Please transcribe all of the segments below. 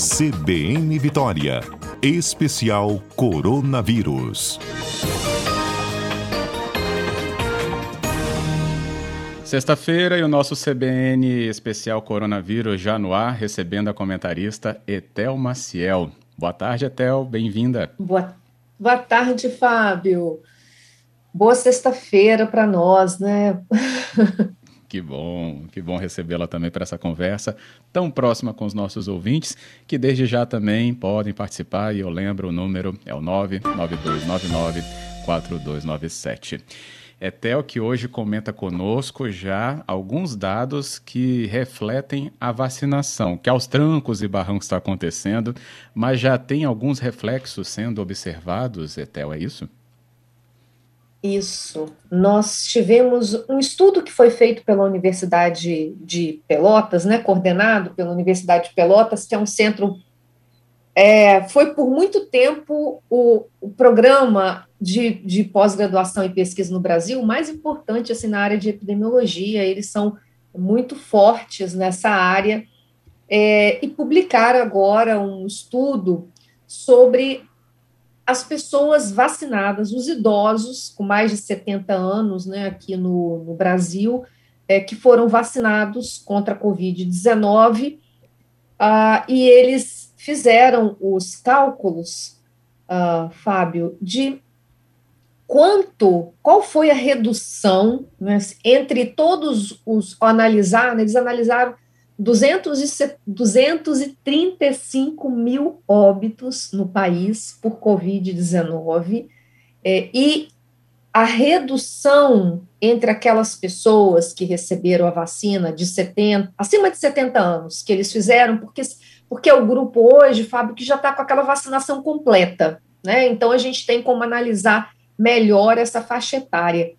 CBN Vitória. Especial Coronavírus. Sexta-feira e o nosso CBN especial Coronavírus já no ar, recebendo a comentarista Etel Maciel. Boa tarde, Etel, bem-vinda. Boa, boa tarde, Fábio. Boa sexta-feira para nós, né? Que bom, que bom recebê-la também para essa conversa tão próxima com os nossos ouvintes, que desde já também podem participar, e eu lembro o número é o 99299 4297. É Theo que hoje comenta conosco já alguns dados que refletem a vacinação, que aos trancos e barrancos está acontecendo, mas já tem alguns reflexos sendo observados, Etel, é isso? Isso. Nós tivemos um estudo que foi feito pela Universidade de Pelotas, né, coordenado pela Universidade de Pelotas, que é um centro. É, foi por muito tempo o, o programa de, de pós-graduação e pesquisa no Brasil mais importante assim, na área de epidemiologia. Eles são muito fortes nessa área. É, e publicaram agora um estudo sobre as pessoas vacinadas, os idosos com mais de 70 anos, né, aqui no, no Brasil, é, que foram vacinados contra a Covid-19, uh, e eles fizeram os cálculos, uh, Fábio, de quanto, qual foi a redução né, entre todos os analisar, né, eles analisaram 235 mil óbitos no país por Covid-19 é, e a redução entre aquelas pessoas que receberam a vacina de 70, acima de 70 anos, que eles fizeram, porque, porque é o grupo hoje, Fábio, que já está com aquela vacinação completa, né? Então a gente tem como analisar melhor essa faixa etária.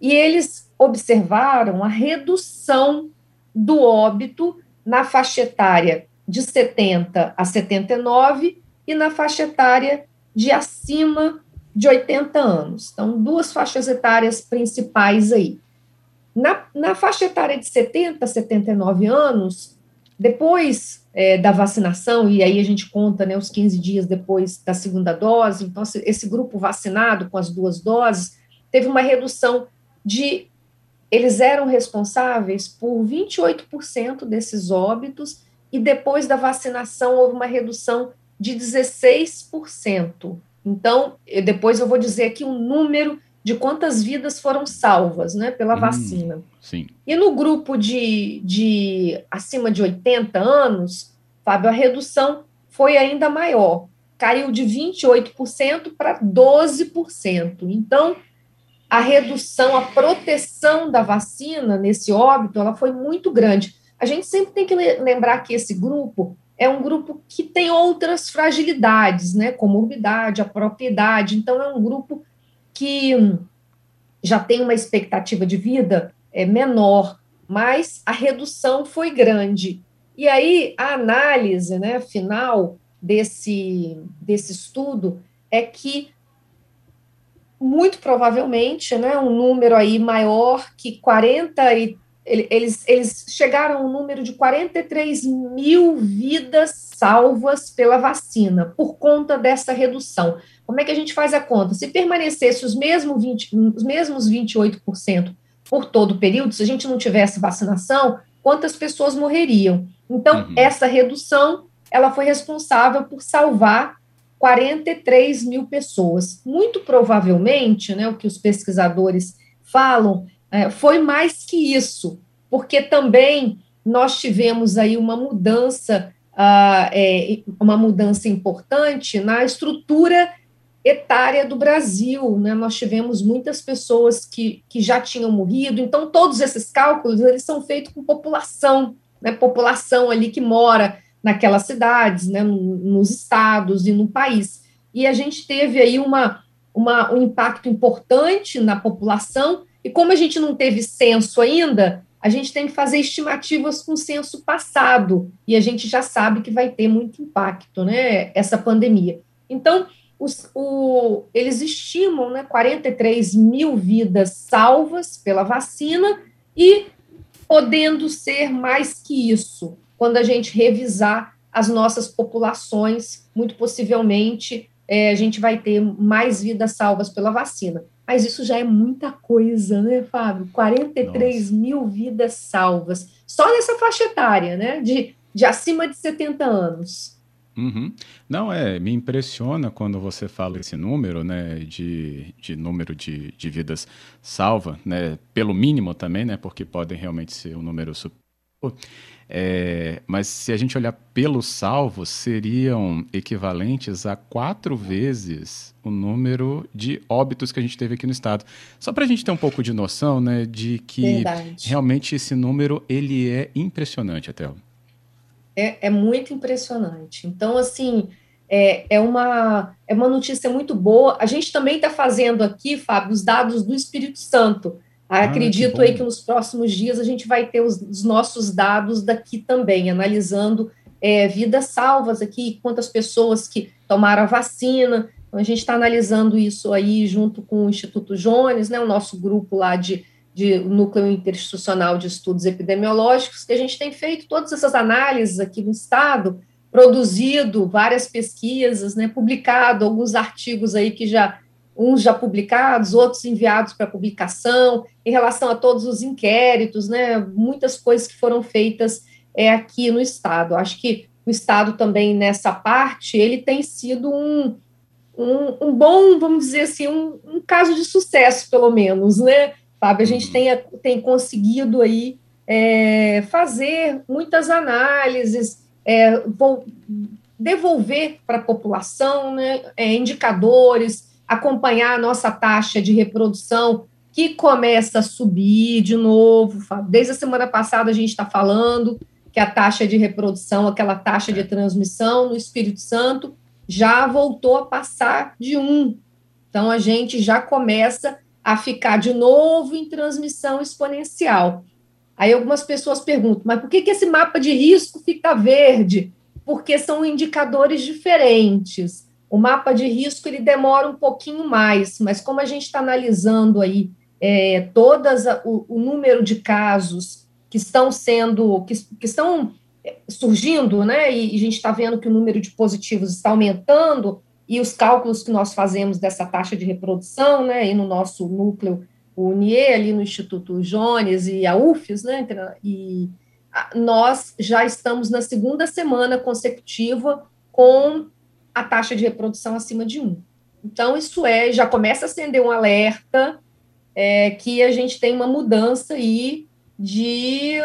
E eles observaram a redução do óbito na faixa etária de 70 a 79 e na faixa etária de acima de 80 anos. Então, duas faixas etárias principais aí. Na, na faixa etária de 70 a 79 anos, depois é, da vacinação, e aí a gente conta né, os 15 dias depois da segunda dose, então esse grupo vacinado com as duas doses teve uma redução de eles eram responsáveis por 28% desses óbitos e depois da vacinação houve uma redução de 16%. Então, depois eu vou dizer aqui o um número de quantas vidas foram salvas né, pela hum, vacina. Sim. E no grupo de, de acima de 80 anos, Fábio, a redução foi ainda maior. Caiu de 28% para 12%. Então, a redução, a proteção da vacina nesse óbito, ela foi muito grande. A gente sempre tem que lembrar que esse grupo é um grupo que tem outras fragilidades, né, comorbidade, a propriedade, então é um grupo que já tem uma expectativa de vida é, menor, mas a redução foi grande. E aí a análise, né, final desse, desse estudo é que muito provavelmente, né, um número aí maior que 40 e eles, eles chegaram a um número de 43 mil vidas salvas pela vacina, por conta dessa redução. Como é que a gente faz a conta? Se permanecesse os mesmos, 20, os mesmos 28% por todo o período, se a gente não tivesse vacinação, quantas pessoas morreriam? Então, uhum. essa redução, ela foi responsável por salvar 43 mil pessoas. Muito provavelmente, né, o que os pesquisadores falam, é, foi mais que isso, porque também nós tivemos aí uma mudança, uh, é, uma mudança importante na estrutura etária do Brasil, né? Nós tivemos muitas pessoas que, que já tinham morrido, então todos esses cálculos eles são feitos com população, né? População ali que mora naquelas cidades, né, nos estados e no país. E a gente teve aí uma, uma, um impacto importante na população, e como a gente não teve censo ainda, a gente tem que fazer estimativas com censo passado, e a gente já sabe que vai ter muito impacto, né, essa pandemia. Então, os, o, eles estimam né, 43 mil vidas salvas pela vacina e podendo ser mais que isso quando a gente revisar as nossas populações, muito possivelmente é, a gente vai ter mais vidas salvas pela vacina. Mas isso já é muita coisa, né, Fábio? 43 Nossa. mil vidas salvas, só nessa faixa etária, né? De, de acima de 70 anos. Uhum. Não, é, me impressiona quando você fala esse número, né, de, de número de, de vidas salva, né, pelo mínimo também, né, porque podem realmente ser um número super é, mas se a gente olhar pelos salvos, seriam equivalentes a quatro vezes o número de óbitos que a gente teve aqui no estado. Só para a gente ter um pouco de noção, né, de que Verdade. realmente esse número ele é impressionante, até. É, é muito impressionante. Então, assim, é, é, uma, é uma notícia muito boa. A gente também está fazendo aqui, Fábio, os dados do Espírito Santo. Ah, Acredito que aí que nos próximos dias a gente vai ter os, os nossos dados daqui também, analisando é, vidas salvas aqui, quantas pessoas que tomaram a vacina. Então, a gente está analisando isso aí junto com o Instituto Jones, né, o nosso grupo lá de, de Núcleo Interinstitucional de Estudos Epidemiológicos, que a gente tem feito todas essas análises aqui no Estado, produzido várias pesquisas, né, publicado alguns artigos aí que já uns já publicados, outros enviados para publicação, em relação a todos os inquéritos, né, muitas coisas que foram feitas é, aqui no Estado. Acho que o Estado também, nessa parte, ele tem sido um, um, um bom, vamos dizer assim, um, um, caso de sucesso, pelo menos, né, Fábio? A gente uhum. tem, tem conseguido aí é, fazer muitas análises, é, devolver para a população né, é, indicadores, acompanhar a nossa taxa de reprodução, que começa a subir de novo. Desde a semana passada a gente está falando que a taxa de reprodução, aquela taxa de transmissão no Espírito Santo, já voltou a passar de um. Então a gente já começa a ficar de novo em transmissão exponencial. Aí algumas pessoas perguntam, mas por que, que esse mapa de risco fica verde? Porque são indicadores diferentes. O mapa de risco ele demora um pouquinho mais, mas como a gente está analisando aí é, todas a, o, o, número de casos que estão sendo que, que estão é, surgindo, né? E, e a gente está vendo que o número de positivos está aumentando e os cálculos que nós fazemos dessa taxa de reprodução, né? E no nosso núcleo o UNIE ali no Instituto Jones e a UFES, né? E nós já estamos na segunda semana consecutiva com a taxa de reprodução acima de 1. Então, isso é, já começa a acender um alerta é, que a gente tem uma mudança aí de.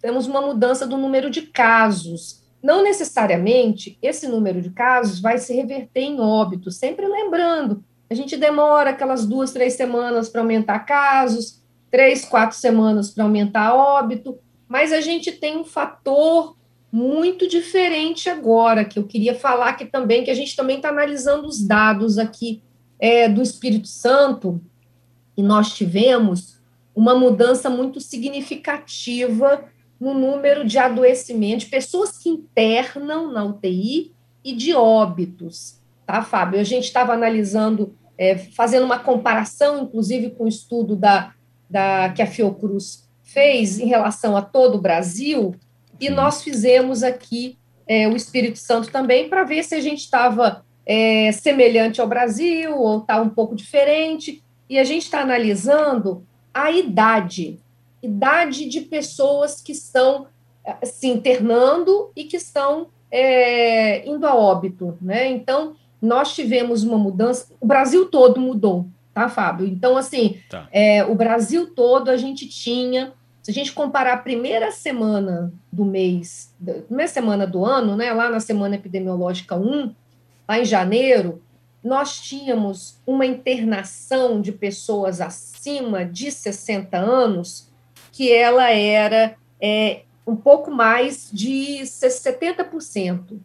Temos uma mudança do número de casos. Não necessariamente esse número de casos vai se reverter em óbito, sempre lembrando, a gente demora aquelas duas, três semanas para aumentar casos, três, quatro semanas para aumentar óbito, mas a gente tem um fator muito diferente agora, que eu queria falar aqui também, que a gente também está analisando os dados aqui é, do Espírito Santo, e nós tivemos uma mudança muito significativa no número de adoecimentos, pessoas que internam na UTI e de óbitos, tá, Fábio? A gente estava analisando, é, fazendo uma comparação, inclusive, com o estudo da, da, que a Fiocruz fez em relação a todo o Brasil, e nós fizemos aqui é, o Espírito Santo também para ver se a gente estava é, semelhante ao Brasil ou está um pouco diferente. E a gente está analisando a idade, idade de pessoas que estão se internando e que estão é, indo a óbito, né? Então, nós tivemos uma mudança, o Brasil todo mudou, tá, Fábio? Então, assim, tá. É, o Brasil todo a gente tinha se a gente comparar a primeira semana do mês, primeira semana do ano, né, lá na semana epidemiológica 1, lá em janeiro, nós tínhamos uma internação de pessoas acima de 60 anos, que ela era é, um pouco mais de 70%.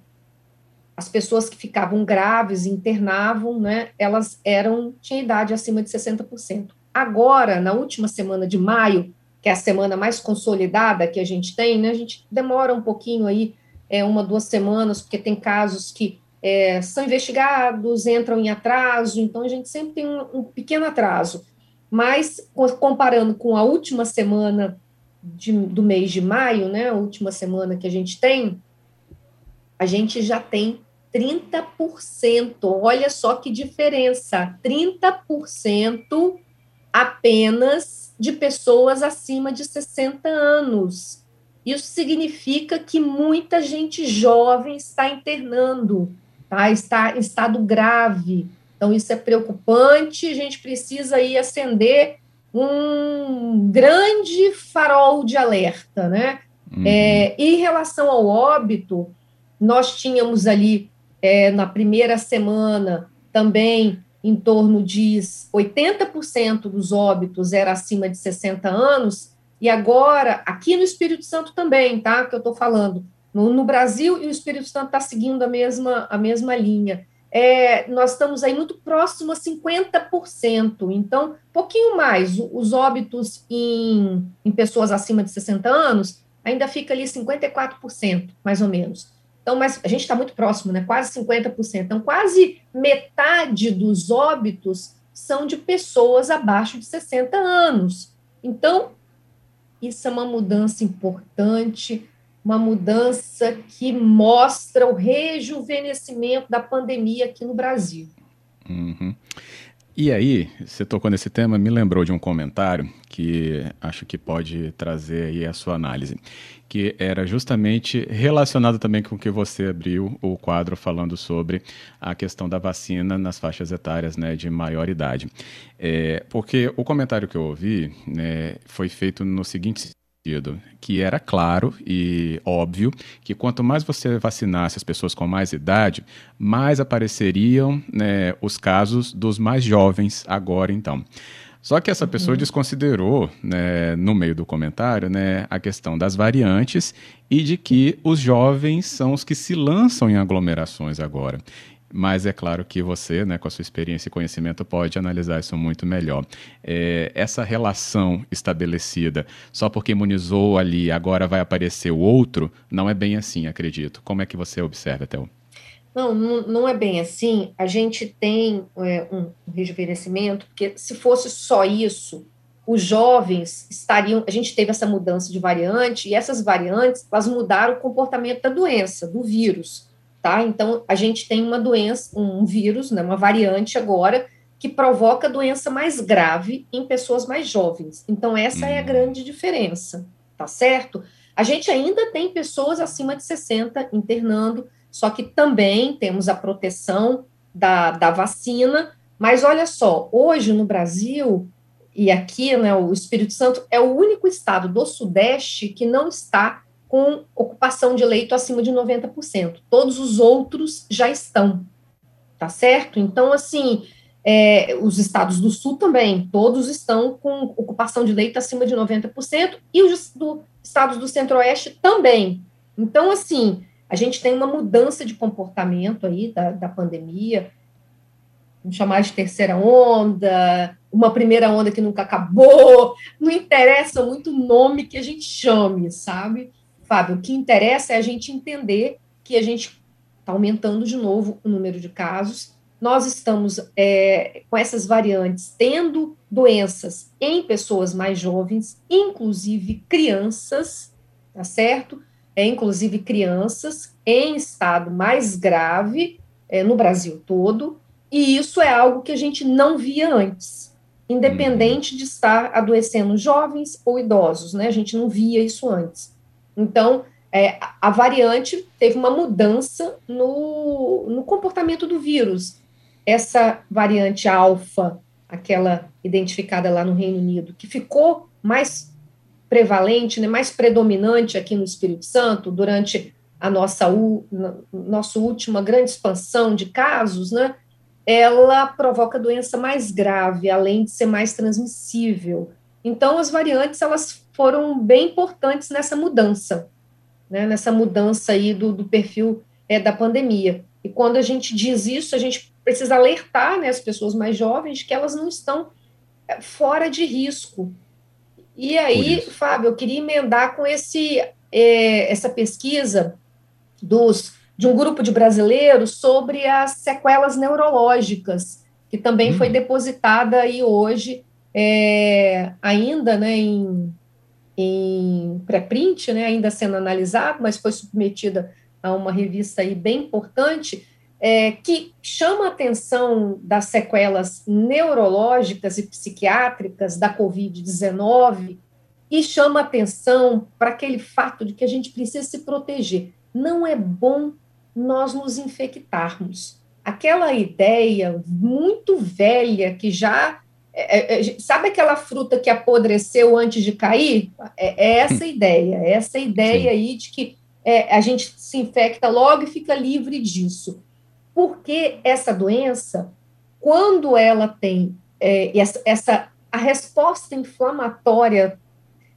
As pessoas que ficavam graves, internavam, né, elas eram, tinham idade acima de 60%. Agora, na última semana de maio, que é a semana mais consolidada que a gente tem, né? A gente demora um pouquinho aí, é, uma, duas semanas, porque tem casos que é, são investigados, entram em atraso, então a gente sempre tem um, um pequeno atraso. Mas, comparando com a última semana de, do mês de maio, né, a última semana que a gente tem, a gente já tem 30%. Olha só que diferença: 30% apenas de pessoas acima de 60 anos. Isso significa que muita gente jovem está internando, tá? está em estado grave. Então, isso é preocupante. A gente precisa aí acender um grande farol de alerta, né? Uhum. É, em relação ao óbito, nós tínhamos ali é, na primeira semana também em torno de 80% dos óbitos era acima de 60 anos, e agora, aqui no Espírito Santo também, tá? Que eu estou falando. No, no, Brasil e o Espírito Santo está seguindo a mesma, a mesma linha. É, nós estamos aí muito próximo a 50%, então, pouquinho mais. Os óbitos em, em pessoas acima de 60 anos ainda fica ali 54%, mais ou menos. Então, mas a gente está muito próximo, né? Quase 50%. Então, quase metade dos óbitos são de pessoas abaixo de 60 anos. Então, isso é uma mudança importante, uma mudança que mostra o rejuvenescimento da pandemia aqui no Brasil. Uhum. E aí, você tocou nesse tema, me lembrou de um comentário que acho que pode trazer aí a sua análise, que era justamente relacionado também com o que você abriu o quadro falando sobre a questão da vacina nas faixas etárias né, de maior idade. É, porque o comentário que eu ouvi né, foi feito no seguinte que era claro e óbvio que quanto mais você vacinasse as pessoas com mais idade, mais apareceriam né, os casos dos mais jovens agora então. Só que essa pessoa uhum. desconsiderou, né, no meio do comentário, né, a questão das variantes e de que os jovens são os que se lançam em aglomerações agora mas é claro que você, né, com a sua experiência e conhecimento, pode analisar isso muito melhor. É, essa relação estabelecida, só porque imunizou ali, agora vai aparecer o outro, não é bem assim, acredito. Como é que você observa, Théo? Não, não, é bem assim. A gente tem é, um rejuvenescimento, porque se fosse só isso, os jovens estariam. A gente teve essa mudança de variante, e essas variantes elas mudaram o comportamento da doença, do vírus tá? Então, a gente tem uma doença, um vírus, né, uma variante agora, que provoca doença mais grave em pessoas mais jovens. Então, essa é a uhum. grande diferença, tá certo? A gente ainda tem pessoas acima de 60 internando, só que também temos a proteção da, da vacina, mas olha só, hoje no Brasil, e aqui, né, o Espírito Santo é o único estado do Sudeste que não está com ocupação de leito acima de 90%. Todos os outros já estão, tá certo? Então, assim, é, os estados do Sul também, todos estão com ocupação de leito acima de 90%, e os do, estados do Centro-Oeste também. Então, assim, a gente tem uma mudança de comportamento aí da, da pandemia, vamos chamar de terceira onda, uma primeira onda que nunca acabou, não interessa muito o nome que a gente chame, sabe? Fábio, o que interessa é a gente entender que a gente está aumentando de novo o número de casos. Nós estamos é, com essas variantes tendo doenças em pessoas mais jovens, inclusive crianças, tá certo? É, inclusive crianças em estado mais grave é, no Brasil todo, e isso é algo que a gente não via antes, independente de estar adoecendo jovens ou idosos, né? A gente não via isso antes. Então, é, a variante teve uma mudança no, no comportamento do vírus. Essa variante alfa, aquela identificada lá no Reino Unido, que ficou mais prevalente, né, mais predominante aqui no Espírito Santo durante a nossa, u, nossa última grande expansão de casos, né, ela provoca doença mais grave, além de ser mais transmissível. Então, as variantes, elas foram bem importantes nessa mudança, né, nessa mudança aí do, do perfil é, da pandemia. E quando a gente diz isso, a gente precisa alertar né, as pessoas mais jovens que elas não estão é, fora de risco. E aí, Fábio, eu queria emendar com esse, é, essa pesquisa dos, de um grupo de brasileiros sobre as sequelas neurológicas, que também hum. foi depositada aí hoje, é, ainda né, em em pré-print, né, ainda sendo analisado, mas foi submetida a uma revista aí bem importante, é, que chama a atenção das sequelas neurológicas e psiquiátricas da Covid-19 e chama atenção para aquele fato de que a gente precisa se proteger. Não é bom nós nos infectarmos. Aquela ideia muito velha que já. É, é, é sabe aquela fruta que apodreceu antes de cair? É, é essa ideia, é essa ideia Sim. aí de que é, a gente se infecta logo e fica livre disso. Porque essa doença, quando ela tem essa, essa a resposta inflamatória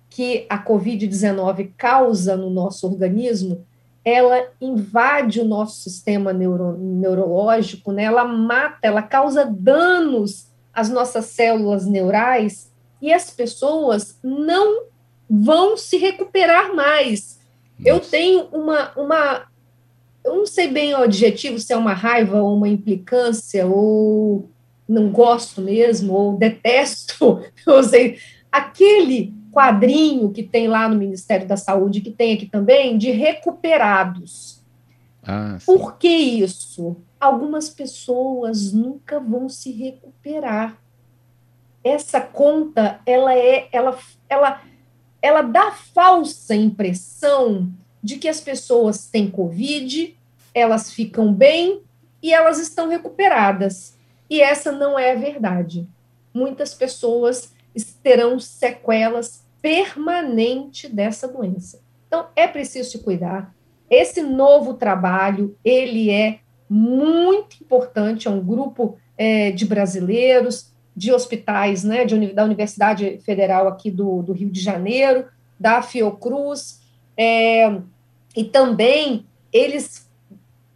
que a Covid-19 causa no nosso organismo, ela invade o nosso sistema neuro, neurológico, né? ela mata, ela causa danos às nossas células neurais e as pessoas não vão se recuperar mais. Nossa. Eu tenho uma, uma. Eu não sei bem o adjetivo, se é uma raiva ou uma implicância, ou não gosto mesmo, ou detesto, eu sei. Aquele quadrinho que tem lá no Ministério da Saúde, que tem aqui também, de recuperados. Ah, Por que isso? Algumas pessoas nunca vão se recuperar. Essa conta, ela é, ela, ela, ela dá falsa impressão de que as pessoas têm Covid, elas ficam bem e elas estão recuperadas. E essa não é a verdade. Muitas pessoas terão sequelas permanente dessa doença. Então, é preciso se cuidar. Esse novo trabalho, ele é muito importante, é um grupo é, de brasileiros, de hospitais, né, de, da Universidade Federal aqui do, do Rio de Janeiro, da Fiocruz, é, e também eles,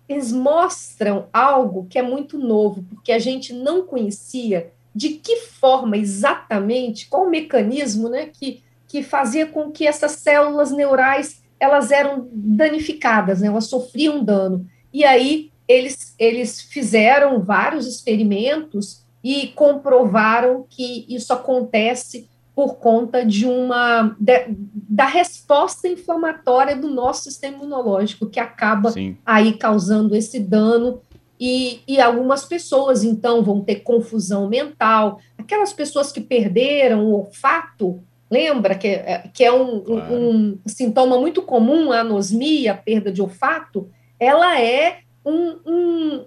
eles mostram algo que é muito novo, porque a gente não conhecia de que forma exatamente, qual o mecanismo né, que que fazia com que essas células neurais elas eram danificadas, né? elas sofriam dano. E aí eles, eles fizeram vários experimentos e comprovaram que isso acontece por conta de uma de, da resposta inflamatória do nosso sistema imunológico que acaba Sim. aí causando esse dano e, e algumas pessoas então vão ter confusão mental aquelas pessoas que perderam o olfato Lembra que, é, que é um, claro. um, um, sintoma muito comum, a anosmia, a perda de olfato? Ela é um, um,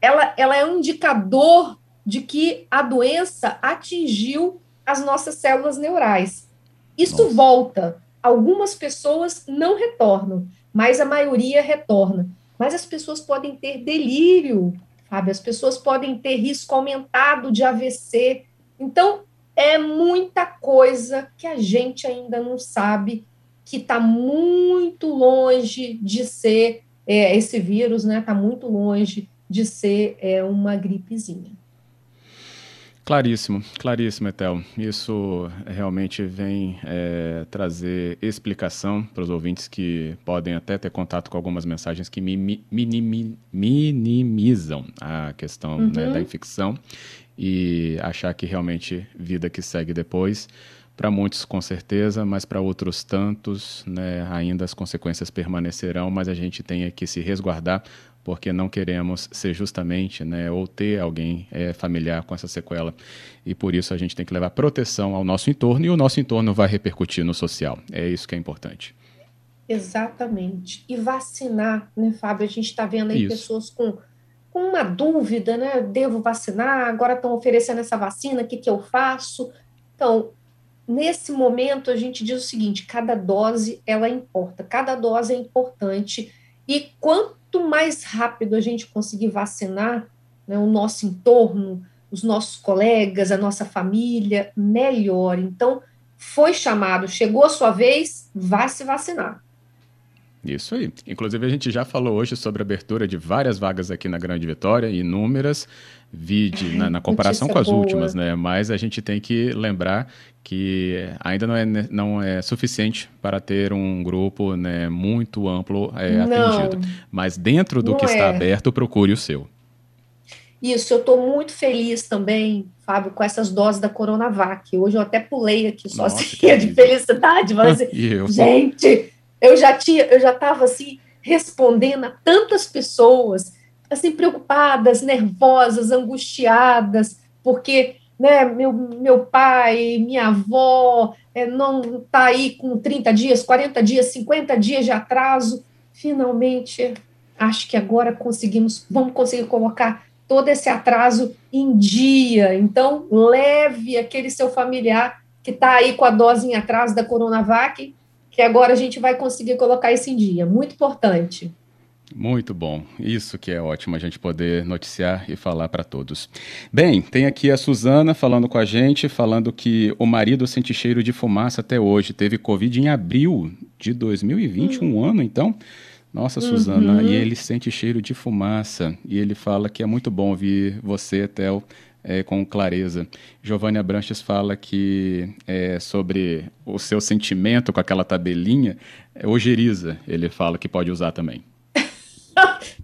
ela, ela é um indicador de que a doença atingiu as nossas células neurais. Isso Nossa. volta. Algumas pessoas não retornam, mas a maioria retorna. Mas as pessoas podem ter delírio, Fábio, as pessoas podem ter risco aumentado de AVC. Então, é muita coisa que a gente ainda não sabe, que está muito longe de ser é, esse vírus, né? Está muito longe de ser é, uma gripezinha. Claríssimo, claríssimo, Etel. Isso realmente vem é, trazer explicação para os ouvintes que podem até ter contato com algumas mensagens que mi, mi, minimizam a questão uhum. né, da infecção e achar que realmente vida que segue depois. Para muitos, com certeza, mas para outros tantos, né, ainda as consequências permanecerão, mas a gente tem que se resguardar, porque não queremos ser justamente, né, ou ter alguém é, familiar com essa sequela. E por isso a gente tem que levar proteção ao nosso entorno e o nosso entorno vai repercutir no social. É isso que é importante. Exatamente. E vacinar, né, Fábio? A gente está vendo aí isso. pessoas com com uma dúvida, né? Devo vacinar? Agora estão oferecendo essa vacina, o que, que eu faço? Então, nesse momento, a gente diz o seguinte: cada dose ela importa, cada dose é importante, e quanto mais rápido a gente conseguir vacinar né, o nosso entorno, os nossos colegas, a nossa família, melhor. Então, foi chamado, chegou a sua vez, vá se vacinar. Isso aí. Inclusive, a gente já falou hoje sobre a abertura de várias vagas aqui na Grande Vitória, inúmeras, vide na, na comparação com as boa. últimas, né? Mas a gente tem que lembrar que ainda não é, não é suficiente para ter um grupo né, muito amplo é, atendido. Mas dentro do que é. está aberto, procure o seu. Isso, eu estou muito feliz também, Fábio, com essas doses da Coronavac. Hoje eu até pulei aqui sozinha de felicidade, mas, eu. gente, eu já tinha, eu já estava assim, respondendo a tantas pessoas, assim, preocupadas, nervosas, angustiadas, porque né, meu, meu pai, minha avó, é, não está aí com 30 dias, 40 dias, 50 dias de atraso. Finalmente, acho que agora conseguimos, vamos conseguir colocar todo esse atraso em dia. Então, leve aquele seu familiar que está aí com a dose em atraso da Coronavac, que agora a gente vai conseguir colocar isso em dia. Muito importante. Muito bom. Isso que é ótimo a gente poder noticiar e falar para todos. Bem, tem aqui a Suzana falando com a gente, falando que o marido sente cheiro de fumaça até hoje. Teve Covid em abril de 2020, um ano então. Nossa, Suzana, uhum. e ele sente cheiro de fumaça. E ele fala que é muito bom ouvir você, Tel, é, com clareza. Giovanni Abranches fala que é, sobre o seu sentimento com aquela tabelinha, é ojeriza, ele fala que pode usar também.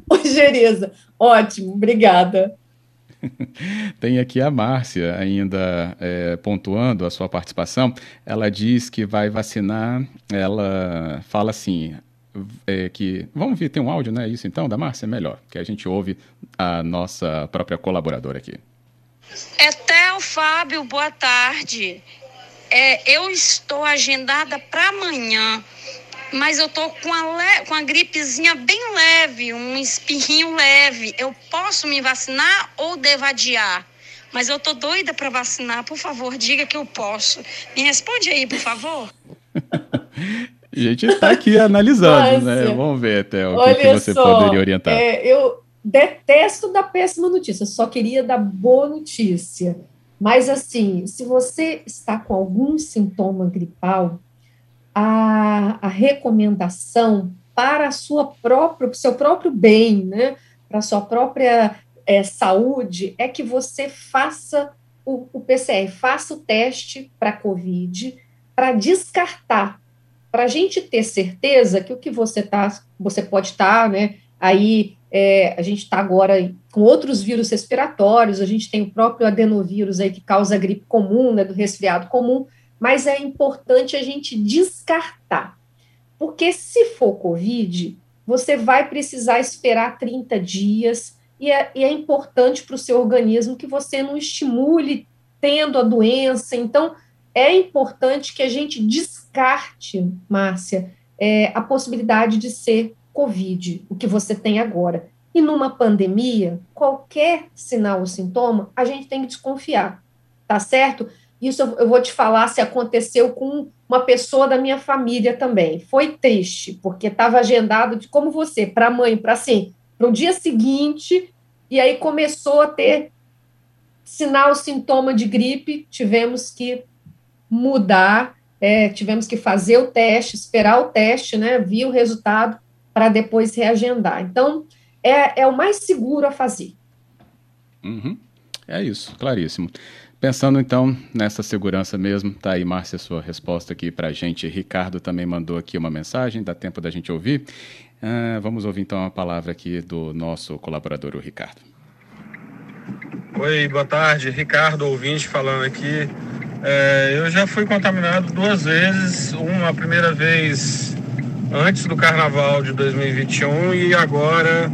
Ojeriza, ótimo, obrigada. Tem aqui a Márcia ainda é, pontuando a sua participação. Ela diz que vai vacinar. Ela fala assim: é, que. Vamos ver, tem um áudio, né? Isso então, da Márcia? Melhor, que a gente ouve a nossa própria colaboradora aqui. Etel Fábio, boa tarde. É, eu estou agendada para amanhã, mas eu tô com a, le... com a gripezinha bem leve, um espirrinho leve. Eu posso me vacinar ou devo adiar? Mas eu tô doida para vacinar. Por favor, diga que eu posso. Me responde aí, por favor. A gente está aqui analisando, né? Vamos ver até o que, que, você só, poderia orientar. É, eu detesto da péssima notícia, só queria dar boa notícia. Mas, assim, se você está com algum sintoma gripal, a, a recomendação para a sua própria, o seu próprio bem, né? Para a sua própria é, saúde, é que você faça o, o PCR, faça o teste para COVID para descartar para a gente ter certeza que o que você tá, você pode estar, tá, né? Aí é, a gente está agora com outros vírus respiratórios, a gente tem o próprio adenovírus aí que causa gripe comum, né, do resfriado comum, mas é importante a gente descartar. Porque se for Covid, você vai precisar esperar 30 dias, e é, e é importante para o seu organismo que você não estimule tendo a doença. Então, é importante que a gente descarte, Márcia, é, a possibilidade de ser Covid, o que você tem agora. E numa pandemia, qualquer sinal ou sintoma, a gente tem que desconfiar, tá certo? Isso eu, vou te falar se aconteceu com uma pessoa da minha família também. Foi triste, porque estava agendado de como você, para a mãe, para assim, para o dia seguinte, e aí começou a ter sinal, sintoma de gripe, tivemos que mudar, é, tivemos que fazer o teste, esperar o teste, né, vir o resultado para depois reagendar. Então, é, é o mais seguro a fazer. Uhum. É isso, claríssimo. Pensando então nessa segurança mesmo, tá aí, Márcia, sua resposta aqui para a gente. Ricardo também mandou aqui uma mensagem, dá tempo da gente ouvir. Uh, vamos ouvir então a palavra aqui do nosso colaborador, o Ricardo. Oi, boa tarde. Ricardo, ouvinte, falando aqui. É, eu já fui contaminado duas vezes, uma primeira vez antes do carnaval de 2021 e agora,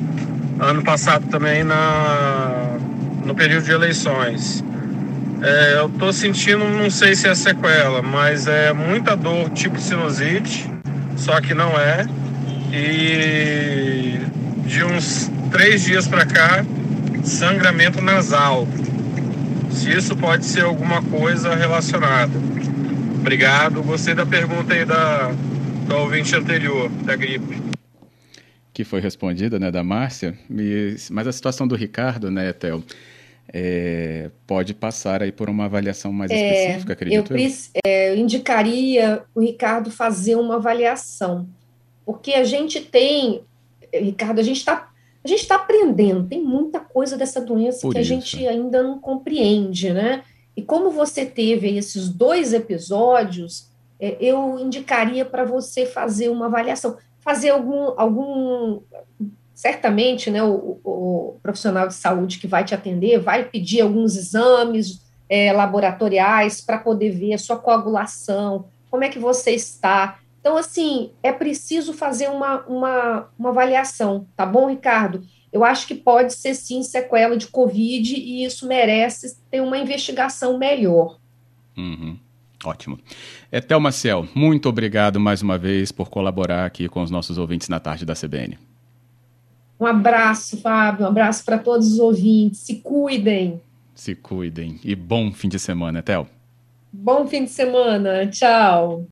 ano passado também, na, no período de eleições. É, eu tô sentindo, não sei se é sequela, mas é muita dor tipo sinusite, só que não é. E de uns três dias para cá, sangramento nasal se isso pode ser alguma coisa relacionada. Obrigado. Gostei da pergunta aí da, da ouvinte anterior, da gripe. Que foi respondida, né, da Márcia. Mas a situação do Ricardo, né, Theo, é, pode passar aí por uma avaliação mais é, específica, acredito eu. Eu, é, eu indicaria o Ricardo fazer uma avaliação, porque a gente tem, Ricardo, a gente está a gente está aprendendo, tem muita coisa dessa doença Por que isso. a gente ainda não compreende, né? E como você teve esses dois episódios, é, eu indicaria para você fazer uma avaliação, fazer algum, algum certamente, né, o, o, profissional de saúde que vai te atender vai pedir alguns exames é, laboratoriais para poder ver a sua coagulação, como é que você está. Então, assim, é preciso fazer uma, uma, uma avaliação, tá bom, Ricardo? Eu acho que pode ser sim sequela de Covid e isso merece ter uma investigação melhor. Uhum. Ótimo. Etel Maciel, muito obrigado mais uma vez por colaborar aqui com os nossos ouvintes na tarde da CBN. Um abraço, Fábio, um abraço para todos os ouvintes. Se cuidem. Se cuidem. E bom fim de semana, Etel. Bom fim de semana. Tchau.